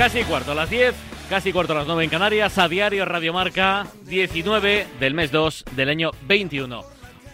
Casi cuarto a las 10, casi cuarto a las 9 en Canarias, a diario Radio Marca, 19 del mes 2 del año 21.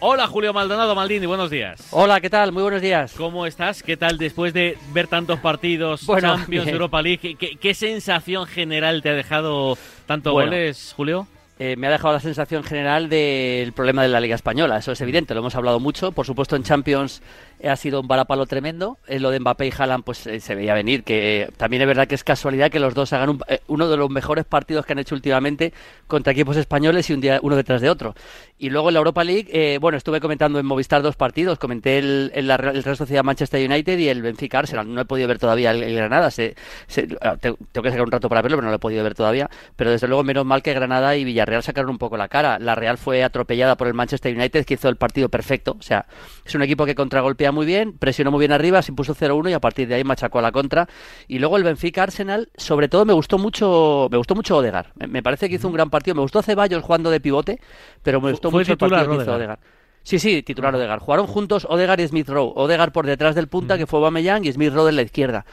Hola Julio Maldonado Maldini, buenos días. Hola, ¿qué tal? Muy buenos días. ¿Cómo estás? ¿Qué tal después de ver tantos partidos, Bueno, Champions, bien. Europa League? ¿Qué, qué sensación general te ha dejado tantos Bueno. goles, Julio? Eh, me ha dejado la sensación general del problema de la Liga Española. Eso es evidente, lo hemos hablado mucho. Por supuesto, en Champions ha sido un balapalo tremendo. En lo de Mbappé y Haaland, pues eh, se veía venir. Que eh, también es verdad que es casualidad que los dos hagan un- eh, uno de los mejores partidos que han hecho últimamente contra equipos españoles y un día uno detrás de otro. Y luego en la Europa League, eh, bueno, estuve comentando en Movistar dos partidos. Comenté el, el, el Real Sociedad Manchester United y el Benfica Arsenal. No he podido ver todavía el, Granada. Se, ah, te- tengo que sacar un rato para verlo, pero no lo he podido ver todavía. Pero desde luego, menos mal que Granada y Villarreal sacaron un poco la cara. La Real fue atropellada por el Manchester United, que hizo el partido perfecto. O sea, es un equipo que contragolpea muy bien, presionó muy bien arriba, se impuso 0-1 y a partir de ahí machacó a la contra. Y luego el Benfica Arsenal, sobre todo me gustó mucho, me gustó mucho Odegar. Me, me parece que hizo un gran partido. Me gustó Ceballos jugando de pivote, pero me gustó mucho el partido que hizo. Odegaard. Sí, sí, titular Odegaard. Jugaron juntos Odegaard y Smith Rowe. Odegaard por detrás del punta, que fue Aubameyang, y Smith Rowe en la izquierda.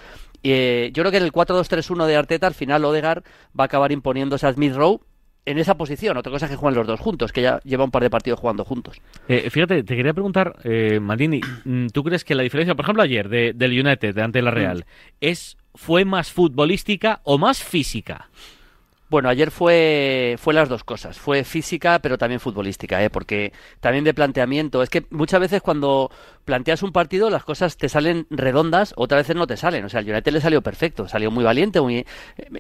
Eh, yo creo que en el 4-2-3-1 de Arteta, al final Odegaard va a acabar imponiéndose a Smith Rowe en esa posición. Otra cosa es que juegan los dos juntos, que ya lleva un par de partidos jugando juntos. Eh, fíjate, te quería preguntar, eh, Maldini, mm, ¿tú crees que la diferencia, por ejemplo, ayer de- del United ante la Real, es fue más futbolística o más física? Bueno, ayer fue, fue las dos cosas. Fue física, pero también futbolística, ¿eh? porque también de planteamiento. Es que muchas veces cuando planteas un partido las cosas te salen redondas, otras veces no te salen. O sea, al United le salió perfecto, salió muy valiente. Muy... eh,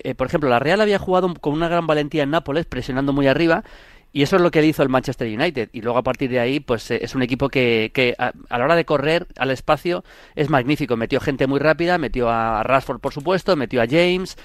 eh, por ejemplo, la Real había jugado con una gran valentía en Nápoles, presionando muy arriba. Y eso es lo que le hizo el Manchester United. Y luego a partir de ahí, pues eh, es un equipo que, que a, la hora de correr al espacio es magnífico. Metió gente muy rápida, metió a Rashford, por supuesto, metió a James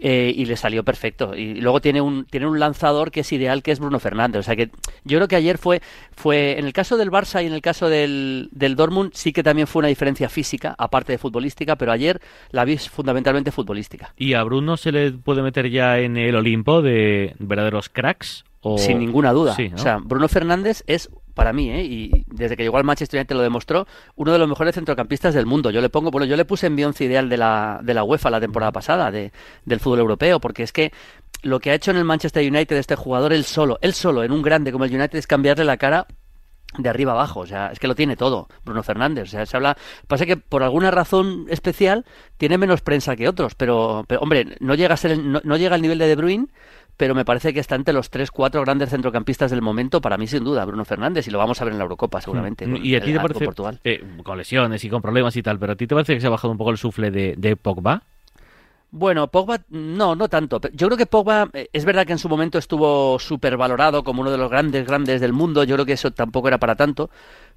eh, y le salió perfecto. Y luego tiene un, tiene un lanzador que es ideal, que es Bruno Fernández. O sea que yo creo que ayer fue, fue en el caso del Barça y en el caso del, del Dortmund, sí que también fue una diferencia física, aparte de futbolística, pero ayer la vi fundamentalmente futbolística. ¿Y a Bruno se le puede meter ya en el Olimpo de verdaderos cracks? O... Sin ninguna duda. Sí, ¿no? O sea, Bruno Fernández es, para mí, ¿eh? y desde que llegó al Manchester United lo demostró, uno de los mejores centrocampistas del mundo. Yo le pongo, bueno, yo le puse en mi once ideal de la, de la UEFA la temporada pasada, de, del fútbol europeo, porque es que lo que ha hecho en el Manchester United este jugador, él solo, él solo, en un grande como el United, es cambiarle la cara de arriba abajo, o sea, es que lo tiene todo, Bruno Fernández, o sea, se habla, pasa que por alguna razón especial tiene menos prensa que otros, pero, pero hombre, no llega a ser, el- no, no llega al nivel de De Bruyne, pero me parece que está entre los tres, cuatro grandes centrocampistas del momento, para mí sin duda, Bruno Fernández, y lo vamos a ver en la Eurocopa seguramente. con ¿Y a ti te parece, Portugal. eh, con lesiones y con problemas y tal, pero a ti te parece que se ha bajado un poco el sufle de, de Pogba? Bueno, Pogba, no, no tanto. Yo creo que Pogba, eh, es verdad que en su momento estuvo súper valorado como uno de los grandes, grandes del mundo. Yo creo que eso tampoco era para tanto.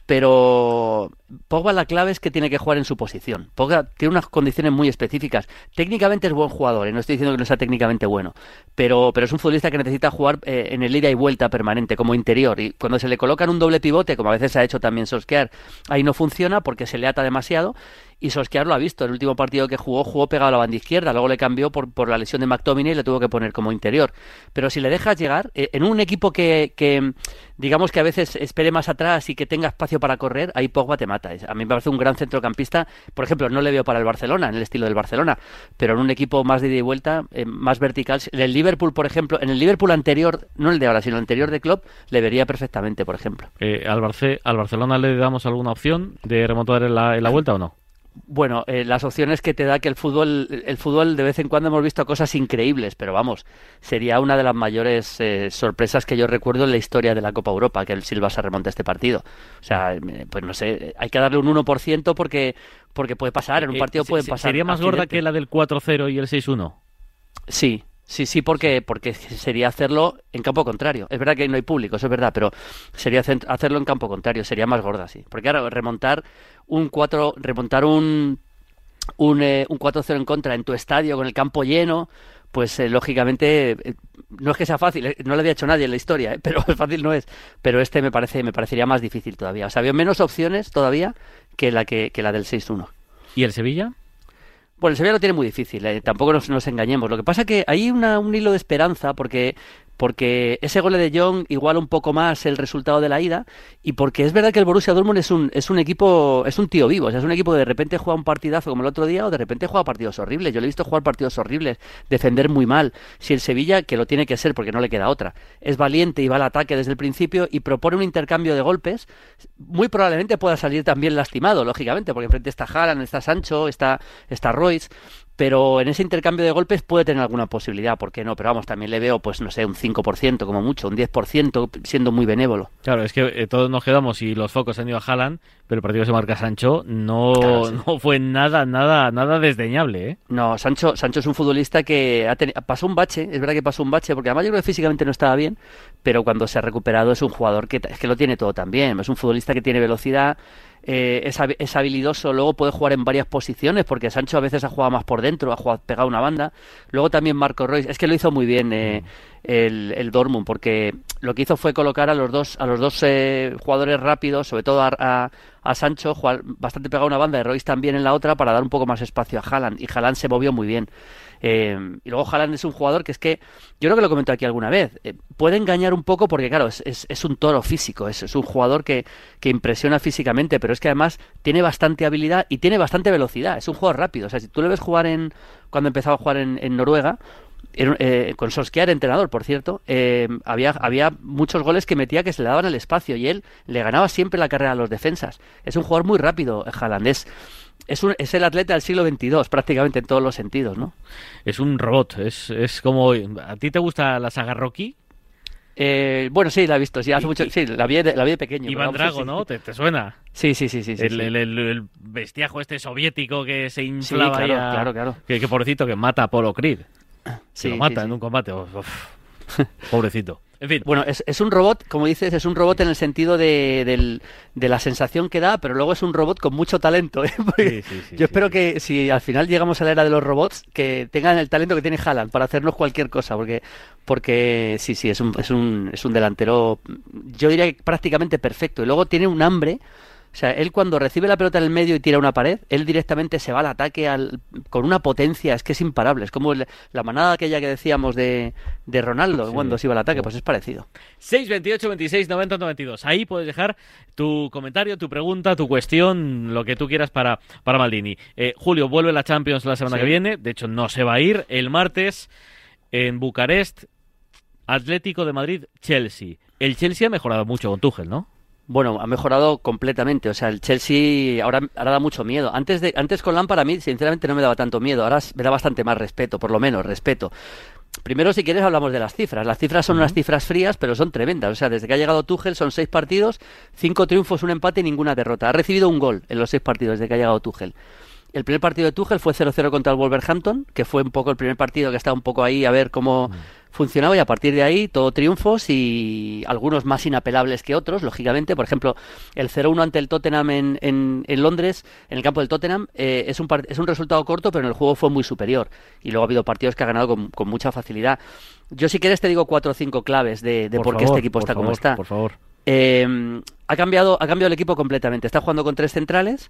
Pero Pogba la clave es que tiene que jugar en su posición. Pogba tiene unas condiciones muy específicas. Técnicamente es buen jugador, y no estoy diciendo que no sea técnicamente bueno, pero, pero es un futbolista que necesita jugar eh, en el ida y vuelta permanente, como interior. Y cuando se le coloca en un doble pivote, como a veces ha hecho también Solskjaer, ahí no funciona porque se le ata demasiado. Y Solskjaer lo ha visto. El último partido que jugó, jugó pegado a la banda izquierda. Luego le cambió por, por la lesión de McTominay y le tuvo que poner como interior. Pero si le dejas llegar, eh, en un equipo que, digamos que a veces espere más atrás y que tenga espacio para correr, ahí Pogba te mata. A mí me parece un gran centrocampista. Por ejemplo, no le veo para el Barcelona, en el estilo del Barcelona, pero en un equipo más de ida y vuelta, eh, más vertical. En el Liverpool, por ejemplo, en el Liverpool anterior, no el de ahora, sino el anterior de Klopp, le vería perfectamente, por ejemplo. Eh, ¿al, Barce- ¿Al Barcelona le damos alguna opción de remontar en la, en la vuelta o no? Bueno, eh, las opciones que te da que el fútbol, el fútbol de vez en cuando hemos visto cosas increíbles, pero vamos, sería una de las mayores eh, sorpresas que yo recuerdo en la historia de la Copa Europa, que el Silva se remonte a este partido. O sea, eh, pues no sé, hay que darle un 1% porque, porque puede pasar, en un Eh, partido se- pueden pasar. ¿Sería más gorda que la del 4-0 y el 6-1? Sí, sí, sí, porque, porque sería hacerlo en campo contrario. Es verdad que no hay público, eso es verdad, pero sería hacer- hacerlo en campo contrario, sería más gorda, sí. Porque ahora remontar un 4, remontar un, un, eh, un 4-0 en contra en tu estadio con el campo lleno, pues eh, lógicamente eh, no es que sea fácil, eh, no lo había hecho nadie en la historia, pero fácil no es. Pero este me parece me parecería más difícil todavía. O sea, había menos opciones todavía que la que, que la del 6-1. ¿Y el Sevilla? Bueno, el Sevilla lo tiene muy difícil, eh, tampoco nos, engañemos. Lo que pasa que hay una, un hilo de esperanza porque porque ese gol de Jong iguala un poco más el resultado de la ida y porque es verdad que el Borussia Dortmund es un, es un equipo, es un tío vivo, o sea, es un equipo que de repente juega un partidazo como el otro día o de repente juega partidos horribles. Yo le he visto jugar partidos horribles, defender muy mal. Si el Sevilla, que lo tiene que ser porque no le queda otra, es valiente y va al ataque desde el principio y propone un intercambio de golpes, muy probablemente pueda salir también lastimado, lógicamente, porque enfrente está Haaland, está Sancho, está, está Royce, pero en ese intercambio de golpes puede tener alguna posibilidad, ¿por qué no? Pero vamos, también le veo, pues no sé, un 5% como mucho, un 10% siendo muy benévolo. Claro, es que eh, todos nos quedamos y los focos han ido a Haaland, pero el partido que se marca Sancho no, no fue nada, nada, nada desdeñable, ¿eh? No, Sancho, Sancho es un futbolista que ha pasó un bache, es verdad que pasó un bache, porque además yo creo que físicamente no estaba bien, pero cuando se ha recuperado es un jugador que, es que lo tiene todo también, es un futbolista que tiene velocidad, eh, es, habilidoso, luego puede jugar en varias posiciones, porque Sancho a veces ha jugado más por dentro, ha jugado pegado una banda. Luego también Marco Royce, es que lo hizo muy bien eh, el, el, Dortmund, porque lo que hizo fue colocar a los dos, a los dos eh, jugadores rápidos, sobre todo a, a, Sancho, jugar bastante pegado una banda, y Royce también en la otra, para dar un poco más espacio a Haaland, y Haaland se movió muy bien. Eh, y luego Haaland es un jugador que es que, yo creo que lo comento aquí alguna vez, eh, puede engañar un poco porque, claro, es, es, un toro físico, es, un jugador que, que, impresiona físicamente, pero es que además tiene bastante habilidad y tiene bastante velocidad, es un jugador rápido. O sea, si tú le ves jugar en, cuando empezaba a jugar en, en Noruega, eh, con Solskjaer entrenador, por cierto, eh, había, había muchos goles que metía que se le daban el espacio y él le ganaba siempre la carrera a los defensas. Es un jugador muy rápido, Haaland. Es, es, un, es el atleta del siglo XXII, prácticamente en todos los sentidos, ¿no? Es un robot, es, es como... ¿A ti te gusta la saga Rocky? Eh, bueno, sí, la he visto, sí, hace mucho, sí, la vi de, la vi de pequeño. Iván Drago, ¿no? ¿Te, suena? Sí, sí, sí, sí. El, el, el, bestiajo este soviético que se inflaba claro, claro, claro. Que, que pobrecito que mata a Apolo Creed. Se lo mata en un combate. Pobrecito. En fin. Bueno, es, es, un robot, como dices, es un robot en el sentido de, de, la sensación que da, pero luego es un robot con mucho talento. ¿eh? yo espero que si al final llegamos a la era de los robots, que tengan el talento que tiene Haaland para hacernos cualquier cosa, porque, porque sí, sí, es un, es un, es un delantero, yo diría que prácticamente perfecto. Y luego tiene un hambre o sea, él cuando recibe la pelota en el medio y tira una pared, él directamente se va al ataque al, con una potencia, es que es imparable. Es como la manada aquella que decíamos de, de Ronaldo cuando se iba al ataque, pues es parecido. 6, 28, 26, 90, 92. Ahí puedes dejar tu comentario, tu pregunta, tu cuestión, lo que tú quieras para, para Maldini. Eh, Julio, vuelve la Champions la semana que viene. De hecho, no se va a ir. El martes en Bucarest, Atlético de Madrid, Chelsea. El Chelsea ha mejorado mucho con Tuchel, ¿no? Bueno, ha mejorado completamente. O sea, el Chelsea ahora, ahora da mucho miedo. Antes, de, antes con Lampard a mí, sinceramente, no me daba tanto miedo. Ahora me da bastante más respeto, por lo menos, respeto. Primero, si quieres, hablamos de las cifras. Las cifras son unas cifras frías, pero son tremendas. O sea, desde que ha llegado Tuchel son seis partidos, cinco triunfos, un empate y ninguna derrota. Ha recibido un gol en los seis partidos desde que ha llegado Tuchel. El primer partido de Tuchel fue 0-0 contra el Wolverhampton, que fue un poco el primer partido que estaba un poco ahí a ver cómo funcionaba y a partir de ahí todo triunfos y algunos más inapelables que otros, lógicamente. Por ejemplo, el 0-1 ante el Tottenham en, en, Londres, en el campo del Tottenham, eh, es, un es un resultado corto, pero en el juego fue muy superior. Y luego ha habido partidos que ha ganado con, con mucha facilidad. Yo si quieres te digo cuatro o cinco claves de, por, qué este equipo está como está. Por favor. Eh, ha, cambiado, ha cambiado el equipo completamente. Está jugando con tres centrales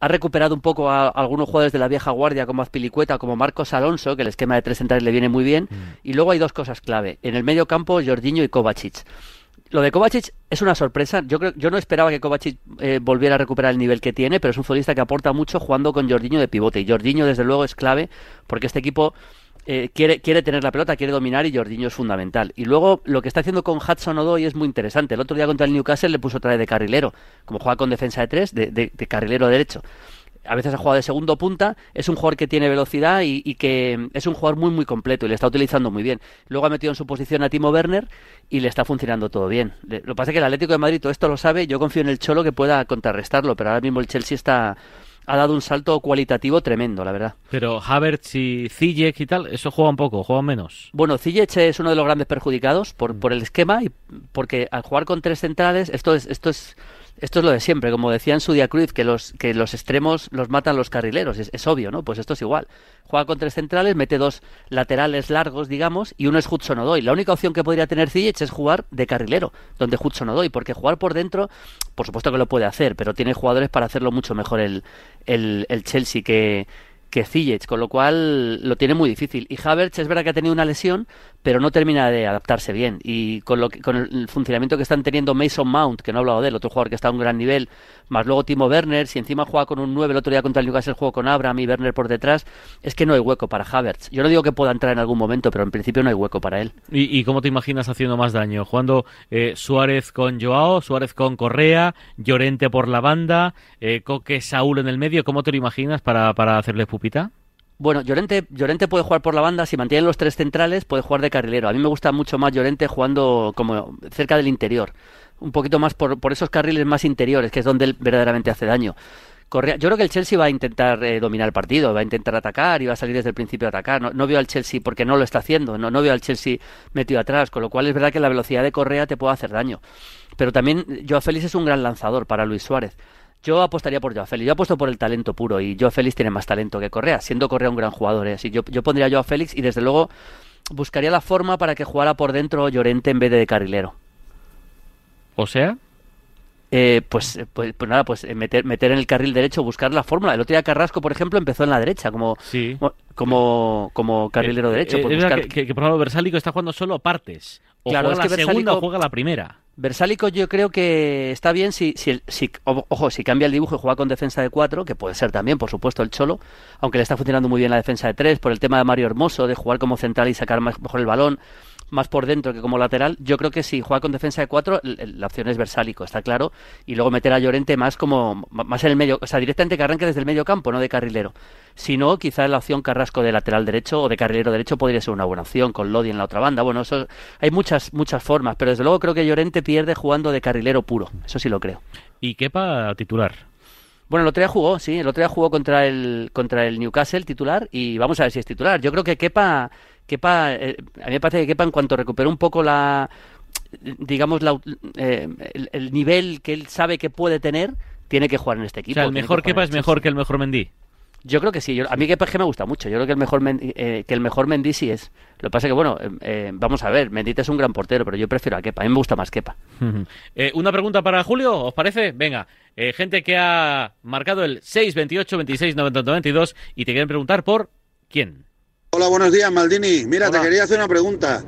ha recuperado un poco a, algunos jugadores de la vieja guardia como Azpilicueta, como Marcos Alonso, que el esquema de tres centrales le viene muy bien. Mm. Y luego hay dos cosas clave. En el medio campo, Jorginho y Kovacic. Lo de Kovacic es una sorpresa. Yo creo, yo no esperaba que Kovacic eh, volviera a recuperar el nivel que tiene, pero es un futbolista que aporta mucho jugando con Jorginho de pivote. Y Jorginho, desde luego, es clave porque este equipo eh, quiere, quiere tener la pelota, quiere dominar y Jordiño es fundamental. Y luego lo que está haciendo con Hudson Odoi es muy interesante. El otro día contra el Newcastle le puso otra vez de carrilero, como juega con defensa de tres, de, de, de carrilero derecho a veces ha jugado de segundo punta, es un jugador que tiene velocidad y, que es un jugador muy muy completo y le está utilizando muy bien. Luego ha metido en su posición a Timo Werner y le está funcionando todo bien. lo que pasa es que el Atlético de Madrid todo esto lo sabe, yo confío en el Cholo que pueda contrarrestarlo, pero ahora mismo el Chelsea está ha dado un salto cualitativo tremendo, la verdad. Pero Havertz y Ziyech y tal, eso juega un poco, juega menos. Bueno, Ziyech es uno de los grandes perjudicados por, por el esquema y porque al jugar con tres centrales, esto es, esto es esto es lo de siempre, como decía en su Cruz, que los, que los extremos los matan los carrileros, es, obvio, ¿no? Pues esto es igual. Juega con tres centrales, mete dos laterales largos, digamos, y uno es Hudson Odoi. La única opción que podría tener Ziyech es jugar de carrilero, donde Hudson Odoi, porque jugar por dentro, por supuesto que lo puede hacer, pero tiene jugadores para hacerlo mucho mejor el, el, el Chelsea que que con lo cual lo tiene muy difícil. Y Havertz es verdad que ha tenido una lesión, pero no termina de adaptarse bien. Y con, lo que, con el funcionamiento que están teniendo Mason Mount, que no he hablado de él, otro jugador que está a un gran nivel, más luego Timo Werner, si encima juega con un 9, el otro día contra el Newcastle juego con Abraham y Werner por detrás, es que no hay hueco para Havertz. Yo no digo que pueda entrar en algún momento, pero en principio no hay hueco para él. ¿Y, cómo te imaginas haciendo más daño? ¿Jugando eh, Suárez con Joao, Suárez con Correa, Llorente por la banda, eh, Coque Saúl en el medio? ¿Cómo te lo imaginas para, para hacerle pupita? Bueno, Llorente, Llorente puede jugar por la banda, si mantiene los tres centrales puede jugar de carrilero. A mí me gusta mucho más Llorente jugando como cerca del interior, un poquito más por, esos carriles más interiores, que es donde él verdaderamente hace daño. Correa, yo creo que el Chelsea va a intentar eh, dominar el partido, va a intentar atacar y va a salir desde el principio a atacar. No, veo al Chelsea porque no lo está haciendo, no, no veo al Chelsea metido atrás, con lo cual es verdad que la velocidad de Correa te puede hacer daño. Pero también Joao Félix es un gran lanzador para Luis Suárez. Yo apostaría por Joao Félix. Yo apuesto por el talento puro y Joao Félix tiene más talento que Correa, siendo Correa un gran jugador. ¿eh? Así yo, yo pondría a Joao Félix y desde luego buscaría la forma para que jugara por dentro Llorente en vez de, de carrilero. O sea, Eh, pues, pues, pues nada, pues eh, meter, meter en el carril derecho, buscar la fórmula. El otro día Carrasco, por ejemplo, empezó en la derecha como, sí. como, como carrilero Eh, derecho. eh, pues buscar- que, que, que, por ejemplo, Versálico está jugando solo partes. O Claro, juega es que la segunda Versálico- o juega la primera. Versálico yo creo que está bien si, si, si- ojo, si cambia el dibujo y juega con defensa de 4, que puede ser también, por supuesto, el Cholo, aunque le está funcionando muy bien la defensa de 3 por el tema de Mario Hermoso, de jugar como central y sacar mejor el balón, más por dentro que como lateral, yo creo que si juega con defensa de 4, la opción es Versálico, está claro, y luego meter a Llorente más como más en el medio, o sea, directamente que arranque desde el medio campo, no de carrilero. Si no, quizás la opción Carrasco de lateral derecho o de carrilero derecho podría ser una buena opción, con Lodi en la otra banda. Bueno, eso hay muchas, muchas formas, pero desde luego creo que Llorente pierde jugando de carrilero puro, eso sí lo creo. Y Kepa titular. Bueno, el otro día jugó, sí, el otro día jugó contra el, contra el Newcastle titular y vamos a ver si es titular. Yo creo que Kepa, Kepa eh, a mí me parece que Kepa en cuanto recuperó un poco la, digamos, la, eh, el, el nivel que él sabe que puede tener, tiene que jugar en este O equipo. sea, el que mejor Kepa es mejor que el mejor Mendy. Yo creo que sí. Yo- a mí Kepa es que me gusta mucho. Yo creo que el mejor Mendy, eh, que el mejor Mendy sí es. Lo que pasa es que, bueno, eh, eh, vamos a ver, Mendy es un gran portero, pero yo prefiero a Kepa. A mí me gusta más Kepa. Eh, una pregunta para Julio, ¿os parece? Venga, gente que ha marcado el 6, 28, 26, 90, 92 y te quieren preguntar por quién. Hola, buenos días, Maldini. Mira, Hola. te quería hacer una pregunta.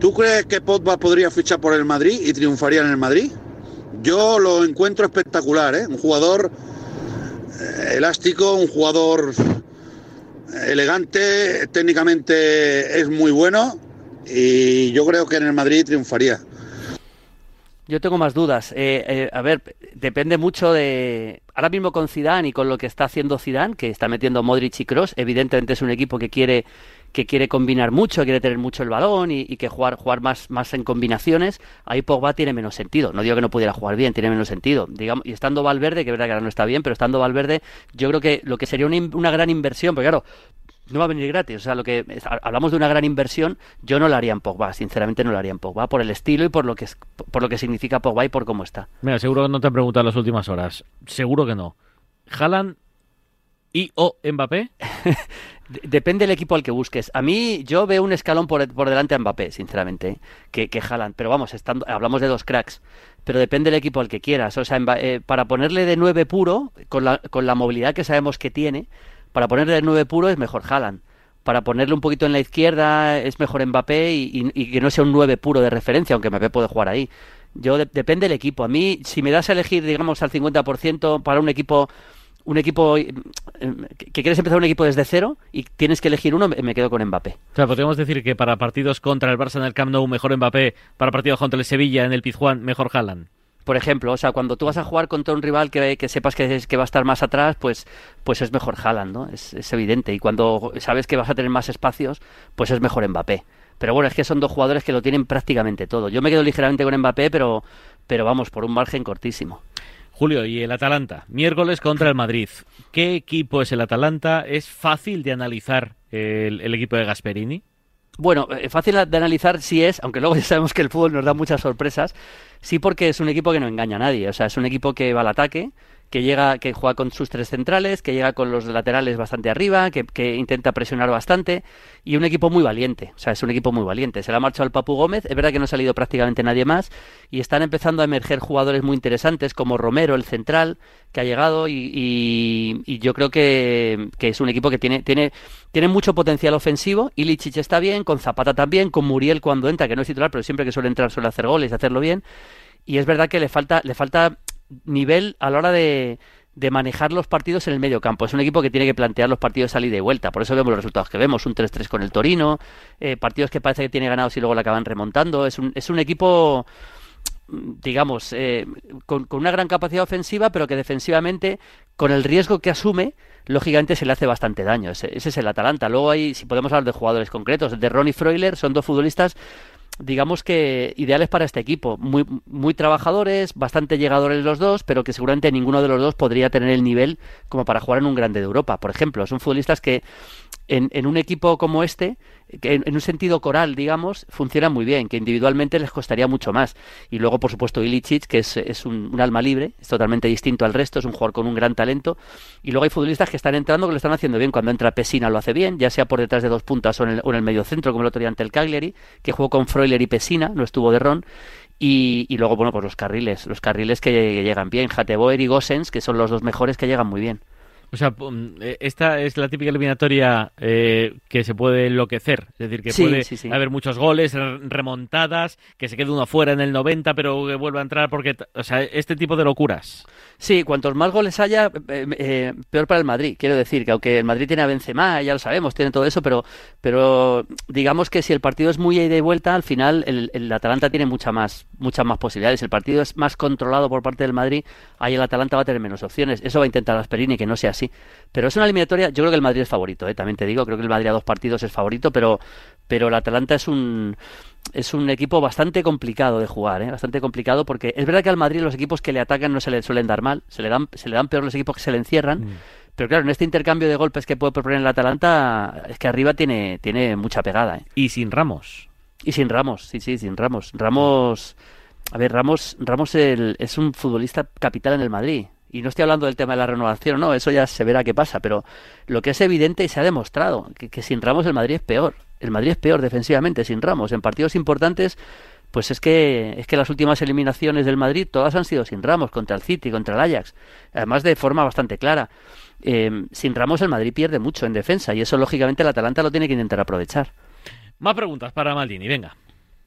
¿Tú crees que Pogba podría fichar por el Madrid y triunfaría en el Madrid? Yo lo encuentro espectacular, ¿eh? Un jugador eh, elástico, un jugador eh, elegante, técnicamente es muy bueno y yo creo que en el Madrid triunfaría. Yo tengo más dudas. Eh, eh, a ver, depende mucho de... Ahora mismo con Zidane y con lo que está haciendo Zidane, que está metiendo Modric y Kroos, evidentemente es un equipo que quiere que quiere combinar mucho, quiere tener mucho el balón y, que jugar jugar más más en combinaciones. Ahí Pogba tiene menos sentido. No digo que no pudiera jugar bien, tiene menos sentido. Digamos, y estando Valverde, que es verdad que ahora no está bien, pero estando Valverde, yo creo que lo que sería una, una gran inversión, porque claro, no va a venir gratis. O sea, lo que hablamos de una gran inversión, yo no la haría en Pogba, sinceramente no la haría en Pogba, por el estilo y por lo que por lo que significa Pogba y por cómo está. Mira, seguro que no te han preguntado las últimas horas. Seguro que no. Haaland y o Mbappé. De- Depende del equipo al que busques. A mí, yo veo un escalón por, por delante a Mbappé, sinceramente, ¿eh? que, que Haaland. Pero vamos, estando, hablamos de dos cracks. Pero depende del equipo al que quieras. O sea, eh, para ponerle de 9 puro, con la, con la movilidad que sabemos que tiene, para ponerle de 9 puro es mejor Haaland. Para ponerle un poquito en la izquierda es mejor Mbappé y, que no sea un 9 puro de referencia, aunque Mbappé puede jugar ahí. Yo de- depende del equipo. A mí, si me das a elegir, digamos, al 50% para un equipo un equipo eh, que quieres empezar un equipo desde cero y tienes que elegir uno, me me quedo con Mbappé. O sea, podríamos decir que para partidos contra el Barça en el Camp Nou, mejor Mbappé. Para partidos contra el Sevilla en el Pizjuán, mejor Haaland. Por ejemplo, o sea, cuando tú vas a jugar contra un rival que, que sepas que, es- que va a estar más atrás, pues, pues es mejor Haaland, ¿no? Es, evidente. Y cuando sabes que vas a tener más espacios, pues es mejor Mbappé. Pero bueno, es que son dos jugadores que lo tienen prácticamente todo. Yo me quedo ligeramente con Mbappé, pero, pero vamos, por un margen cortísimo. Julio, y el Atalanta, miércoles contra el Madrid. ¿Qué equipo es el Atalanta? ¿Es fácil de analizar el equipo de Gasperini? Bueno, eh, fácil de analizar sí es, aunque luego ya sabemos que el fútbol nos da muchas sorpresas, sí porque es un equipo que no engaña a nadie, o sea, es un equipo que va al ataque, que llega, que juega con sus tres centrales, que llega con los laterales bastante arriba, que, intenta presionar bastante y un equipo muy valiente. O sea, es un equipo muy valiente. Se le ha marchado al Papu Gómez, es verdad que no ha salido prácticamente nadie más y están empezando a emerger jugadores muy interesantes como Romero, el central, que ha llegado y, y, y yo creo que, que, es un equipo que tiene, tiene, tiene mucho potencial ofensivo. Ilicic está bien, con Zapata también, con Muriel cuando entra, que no es titular, pero siempre que suele entrar suele hacer goles y hacerlo bien. Y es verdad que le falta, le falta nivel a la hora de, de manejar los partidos en el medio campo. Es un equipo que tiene que plantear los partidos salida y vuelta. Por eso vemos los resultados que vemos. Un 3-3 con el Torino, eh, partidos que parece que tiene ganados y luego la acaban remontando. Es un, es un equipo digamos, eh, con, con, una gran capacidad ofensiva, pero que defensivamente, con el riesgo que asume, lógicamente se le hace bastante daño. Ese, ese es el Atalanta. Luego hay, si podemos hablar de jugadores concretos, de Ronnie Freuler, son dos futbolistas digamos que ideales para este equipo, muy, muy trabajadores, bastante llegadores los dos, pero que seguramente ninguno de los dos podría tener el nivel como para jugar en un grande de Europa, por ejemplo. Son futbolistas que en, en un equipo como este, que en, un sentido coral, digamos, funcionan muy bien, que individualmente les costaría mucho más. Y luego, por supuesto, Ilicic, que es, es un, alma libre, es totalmente distinto al resto, es un jugador con un gran talento. Y luego hay futbolistas que están entrando que lo están haciendo bien. Cuando entra Pesina lo hace bien, ya sea por detrás de dos puntas o en el, o en el medio centro, como el otro día ante el Cagliari, que jugó con Freuler y Pesina, no estuvo de Ron. Y, luego, bueno, pues los carriles, los carriles que, que llegan bien, Jateboer y Gosens, que son los dos mejores que llegan muy bien. O sea, esta es la típica eliminatoria eh, que se puede enloquecer. Es decir, que sí, puede sí, sí. haber muchos goles, remontadas, que se quede uno fuera en el 90, pero que vuelva a entrar porque... O sea, este tipo de locuras. Sí, cuantos más goles haya, eh, eh, peor para el Madrid. Quiero decir que aunque el Madrid tiene a Benzema, ya lo sabemos, tiene todo eso, pero, pero digamos que si el partido es muy ida y vuelta, al final el, el Atalanta tiene mucha más, muchas más posibilidades. El partido es más controlado por parte del Madrid, ahí el Atalanta va a tener menos opciones. Eso va a intentar Asperini, que no sea así. Pero es una eliminatoria, yo creo que el Madrid es favorito, ¿eh? también te digo, creo que el Madrid a dos partidos es favorito, pero, pero el Atalanta es un es un equipo bastante complicado de jugar, ¿eh? bastante complicado porque es verdad que al Madrid los equipos que le atacan no se le suelen dar mal, se le dan, se le dan peor los equipos que se le encierran, mm. pero claro, en este intercambio de golpes que puede proponer el Atalanta, es que arriba tiene, tiene mucha pegada. ¿eh? Y sin Ramos. Y sin Ramos, sí, sí, sin Ramos. Ramos, a ver, Ramos, Ramos el, es un futbolista capital en el Madrid. Y no estoy hablando del tema de la renovación, no, eso ya se verá qué pasa, pero lo que es evidente y se ha demostrado, que, que sin Ramos el Madrid es peor. El Madrid es peor defensivamente sin Ramos. En partidos importantes, pues es que es que las últimas eliminaciones del Madrid todas han sido sin Ramos, contra el City, contra el Ajax, además de forma bastante clara. Eh, sin Ramos el Madrid pierde mucho en defensa y eso lógicamente el Atalanta lo tiene que intentar aprovechar. Más preguntas para Maldini, venga.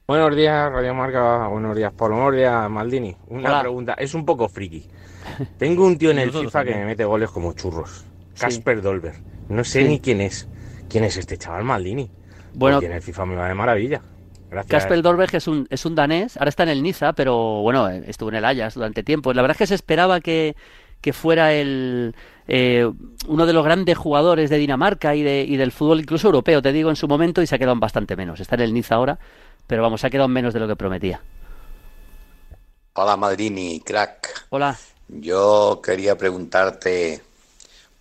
Buenos días, Radio Marca. Buenos días, Pablo. Buenos días, Maldini. Una Hola. pregunta, es un poco friki. Tengo un tío en el FIFA que me mete goles como churros. Casper sí. Dolber. No sé sí. ni quién es. ¿Quién es este chaval Maldini? Bueno, el FIFA me va de maravilla. Gracias. Casper Dolberg es un, es un danés, ahora está en el Niza, pero bueno, estuvo en el Ajax durante tiempo. La verdad es que se esperaba que, que fuera el, eh, uno de los grandes jugadores de Dinamarca y, de, y del fútbol incluso europeo, te digo, en su momento, y se ha quedado bastante menos. Está en el Niza ahora, pero vamos, se ha quedado menos de lo que prometía. Hola Maldini, crack. Hola. Yo quería preguntarte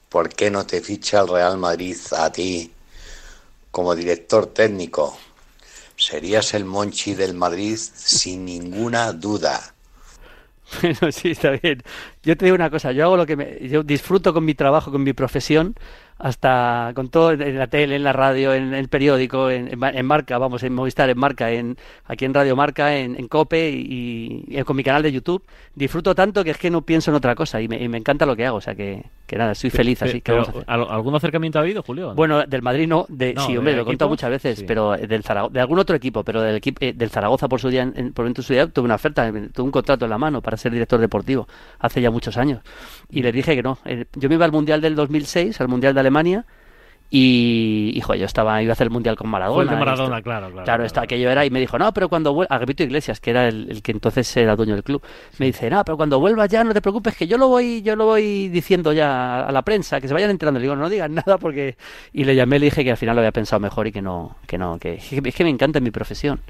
por qué no te ficha el Real Madrid a ti como director técnico. Serías el Monchi del Madrid sin ninguna duda. Bueno, sí, está bien. Yo te digo una cosa, yo hago lo que me... Yo disfruto con mi trabajo, con mi profesión, hasta con todo en la tele, en la radio, en el periódico, en, en, en Marca, vamos, en Movistar, en Marca, en aquí en Radio Marca, en, en Cope y, y, con mi canal de YouTube. Disfruto tanto que es que no pienso en otra cosa y me, y me encanta lo que hago, o sea que, que nada, soy feliz así. Pero, que ¿Algún acercamiento ha habido, Julio? ¿no? Bueno, del Madrid no, de, no, sí, hombre, lo he contado muchas veces, sí. pero del Zaragoza, de algún otro equipo, pero del, equipo, eh, del Zaragoza por su día, en, por su día tuve una oferta, tuve un contrato en la mano para ser director deportivo hace ya muchos años y les dije que no. Eh, yo me iba al Mundial del 2006, al Mundial de Alemania y, hijo, yo estaba, iba a hacer el mundial con Maradona. Fue el de Maradona, claro, claro. Claro, está, aquello era, y me dijo, no, pero cuando vuelva, Agripito Iglesias, que era el, el, que entonces era dueño del club, me dice, no, pero cuando vuelvas ya no te preocupes, que yo lo voy, yo lo voy diciendo ya a la prensa, que se vayan enterando. Le digo, no digan nada porque. Y le llamé, le dije que al final lo había pensado mejor y que no, que no, que es que me encanta mi profesión.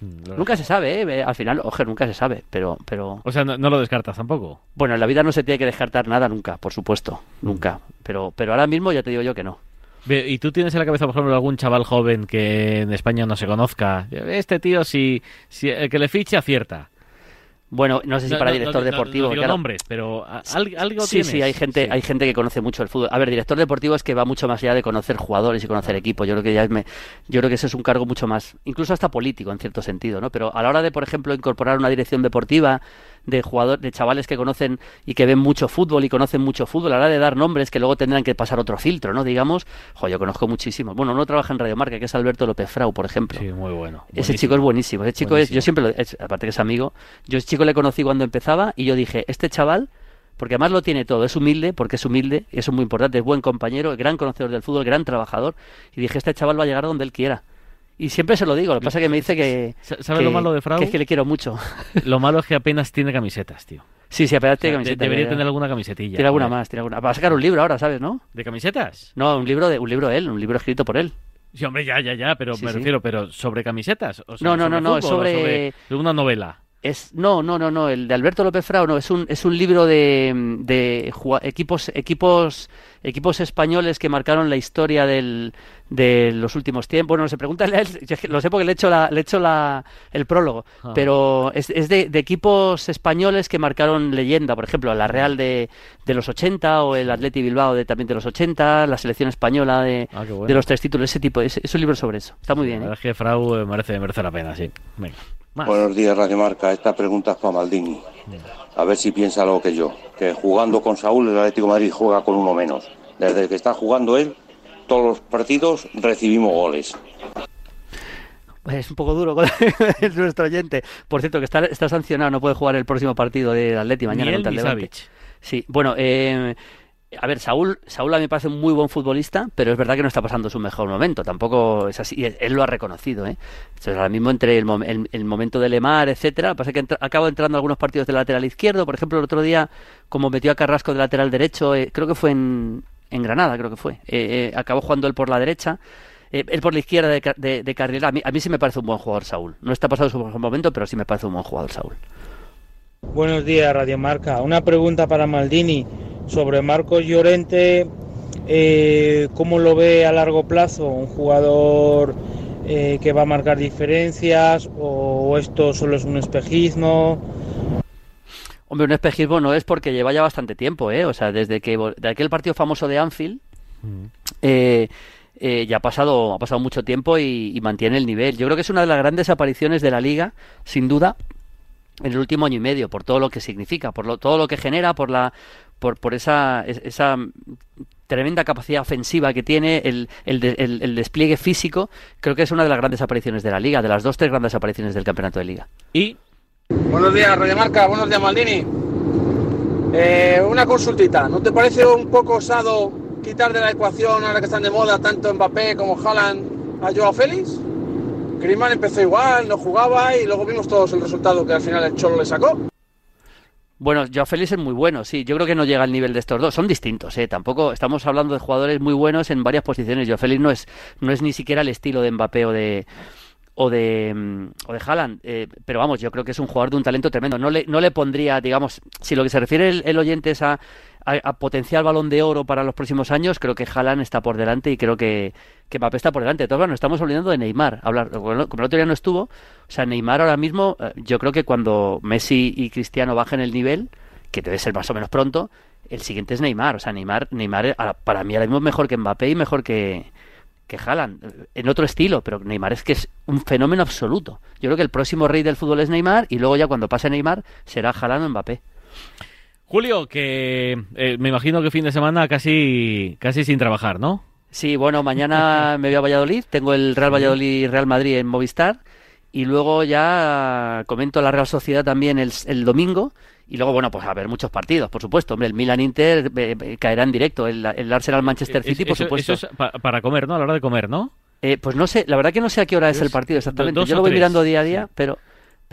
No, nunca se sabe, ¿eh? al final, ojo, nunca se sabe, pero... pero... O sea, no, no, lo descartas tampoco. Bueno, en la vida no se tiene que descartar nada nunca, por supuesto, nunca. Pero, pero ahora mismo ya te digo yo que no. ¿Y tú tienes en la cabeza, por ejemplo, algún chaval joven que en España no se conozca? Este tío, si, si el que le fiche, acierta. Bueno, no sé si para director deportivo. No, nombres, pero algo Sí, sí, hay gente, hay gente que conoce mucho el fútbol. A ver, director deportivo es que va mucho más allá de conocer jugadores y conocer equipos. Yo creo que ya es me, yo creo que ese es un cargo mucho más, incluso hasta político en cierto sentido, ¿no? Pero a la hora de, por ejemplo, incorporar una dirección deportiva de jugadores, de chavales que conocen y que ven mucho fútbol y conocen mucho fútbol, a la hora de dar nombres que luego tendrán que pasar otro filtro, ¿no? Digamos, jo, yo conozco muchísimo. Bueno, uno trabaja en Radio Marca, que es Alberto López Frau, por ejemplo. Sí, muy bueno. Ese chico es buenísimo. Ese chico es, yo siempre lo, aparte que es amigo, yo ese chico le conocí cuando empezaba y yo dije, este chaval porque además lo tiene todo, es humilde, porque es humilde, y eso es muy importante, es buen compañero, gran conocedor del fútbol, gran trabajador, y dije, este chaval va a llegar donde él quiera. Y siempre se lo digo, lo que pasa es que me dice que... ¿Sabes lo malo de Frau? Que es que le quiero mucho. Lo malo es que apenas tiene camisetas, tío. Sí, sí, apenas tiene camisetas. debería tener alguna camisetilla. Tiene alguna más, tiene alguna. Va a sacar un libro ahora, ¿sabes, no? ¿De camisetas? No, un libro de un libro él, un libro escrito por él. Sí, hombre, ya, ya, ya, pero me refiero, pero sobre camisetas. O no, no, no, no, sobre... sobre una novela. Es, no, no, no, no, el de Alberto López Frao no, es un, es un libro de, de equipos, equipos, equipos españoles que marcaron la historia del, de los últimos tiempos. Bueno, se pregunta, lo sé porque le he hecho, la, le he hecho la, el prólogo, ah. pero es, es de, de, equipos españoles que marcaron leyenda, por ejemplo, la Real de, de los 80 o el Atleti Bilbao de, también de los 80, la selección española de, ah, de los tres títulos, ese tipo, es, es un libro sobre eso. Está muy bien. La verdad ¿eh? es que Frau eh, merece, merece la pena, sí. Venga. Buenos días, Radio Marca. Esta pregunta es para Maldini. A ver si piensa lo que yo. Que jugando con Saúl, el Atlético de Madrid juega con uno menos. Desde que está jugando él, todos los partidos recibimos goles. Es un poco duro con nuestro oyente. Por cierto, que está, está sancionado, no puede jugar el próximo partido del Atlético mañana contra el Sí, bueno, eh, a ver, Saúl, Saúl a mí me parece un muy buen futbolista, pero es verdad que no está pasando su mejor momento. Tampoco es así. Él, lo ha reconocido, ¿eh? Entonces, ahora mismo entre el, el, momento de Lemar, etcétera, pasa que acabo entrando algunos partidos de lateral izquierdo. Por ejemplo, el otro día, como metió a Carrasco de lateral derecho, eh, creo que fue en, Granada, creo que fue. Eh, eh, acabó jugando él por la derecha. él por la izquierda de, de, de carrera. A mí, a mí sí me parece un buen jugador Saúl. No está pasando su mejor momento, pero sí me parece un buen jugador Saúl. Buenos días, Radio Marca. Una pregunta para Maldini sobre Marcos Llorente. Eh, ¿Cómo lo ve a largo plazo? ¿Un jugador eh, que va a marcar diferencias o esto solo es un espejismo? Hombre, un espejismo no es porque lleva ya bastante tiempo, ¿eh? O sea, desde que de aquel partido famoso de Anfield, eh, ya ha pasado, ha pasado mucho tiempo y, y, mantiene el nivel. Yo creo que es una de las grandes apariciones de la liga, sin duda, en el último año y medio, por todo lo que significa, por lo, todo lo que genera, por la por, por esa, esa tremenda capacidad ofensiva que tiene, el, el, despliegue físico, creo que es una de las grandes apariciones de la liga, de las dos, tres grandes apariciones del campeonato de liga. Y buenos días, Radio Marca, buenos días, Maldini. Eh, una consultita, ¿no te parece un poco osado quitar de la ecuación, ahora que están de moda, tanto Mbappé como Haaland, a Joao Félix? Griezmann empezó igual, no jugaba y luego vimos todos el resultado que al final el Cholo le sacó. Bueno, Joao Félix es muy bueno, sí. Yo creo que no llega al nivel de estos dos. Son distintos, ¿eh? Tampoco estamos hablando de jugadores muy buenos en varias posiciones. Joao Félix no es, no es ni siquiera el estilo de Mbappé o de o de mm, o de Haaland, eh, pero vamos, yo creo que es un jugador de un talento tremendo. No le, no le pondría, digamos, si lo que se refiere el oyente es a, a, potencial balón de oro para los próximos años, creo que Haaland está por delante y creo que, que Mbappé está por delante. Entonces, bueno, estamos olvidando de Neymar. Hablar, como el otro no estuvo, o sea, Neymar ahora mismo, eh, yo creo que cuando Messi y Cristiano bajen el nivel, que debe ser más o menos pronto, el siguiente es Neymar. O sea, Neymar, Neymar para mí ahora mismo es mejor que Mbappé y mejor que, que eh, en otro estilo, pero Neymar es que es un fenómeno absoluto. Yo creo que el próximo rey del fútbol es Neymar y luego ya cuando pase Neymar será Haaland o Mbappé. Julio, que eh, me imagino que fin de semana casi, casi sin trabajar, ¿no? Sí, bueno, mañana me voy a Valladolid, tengo el Real Valladolid Real Madrid en Movistar y luego ya comento la Real Sociedad también el, el domingo y luego, bueno, pues a ver muchos partidos, por supuesto. Hombre, el Milan Inter eh, eh, caerá en directo, el, el Arsenal Manchester City, por supuesto. Eso es para comer, ¿no? A la hora de comer, ¿no? pues no sé, la verdad que no sé a qué hora es, el partido exactamente. Yo lo voy mirando día a día, pero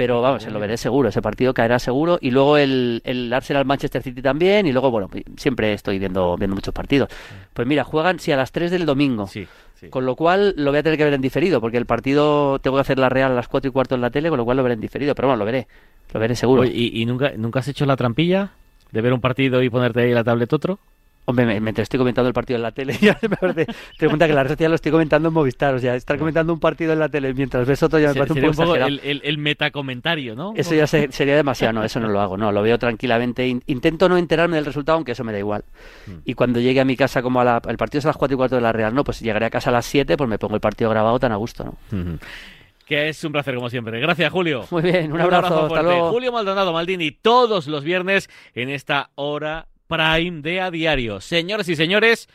pero vamos, se lo veré seguro, ese partido caerá seguro. Y luego el, el Arsenal Manchester City también, y luego, bueno, siempre estoy viendo, viendo muchos partidos. Pues mira, juegan, sí, a las 3 del domingo. Sí, Con lo cual lo voy a tener que ver en diferido, porque el partido tengo que hacer la Real a las 4 y cuarto en la tele, con lo cual lo veré en diferido. Pero bueno, lo veré, lo veré seguro. ¿Y, y nunca, nunca has hecho la trampilla de ver un partido y ponerte ahí la tablet otro? Hombre, me, estoy comentando el partido en la tele. Ya me parece, te cuenta que la red lo estoy comentando en Movistar. O sea, estar comentando un partido en la tele mientras ves otro ya me parece un poco, el, el, metacomentario, ¿no? Eso ya sería demasiado. No, eso no lo hago. No, lo veo tranquilamente. Intento no enterarme del resultado, aunque eso me da igual. Mm. Y cuando llegue a mi casa, como a la, el partido es a las 4 y cuarto de la Real, no, pues llegaré a casa a las 7, pues me pongo el partido grabado tan a gusto, ¿no? Que es un placer como siempre. Gracias, Julio. Muy bien, un abrazo. hasta luego. Julio Maldonado Maldini, todos los viernes en esta hora Prime de a diario. Señores y señores,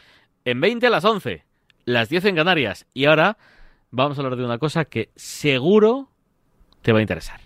en 20 a las 11, las 10 en Canarias. Y ahora vamos a hablar de una cosa que seguro te va a interesar.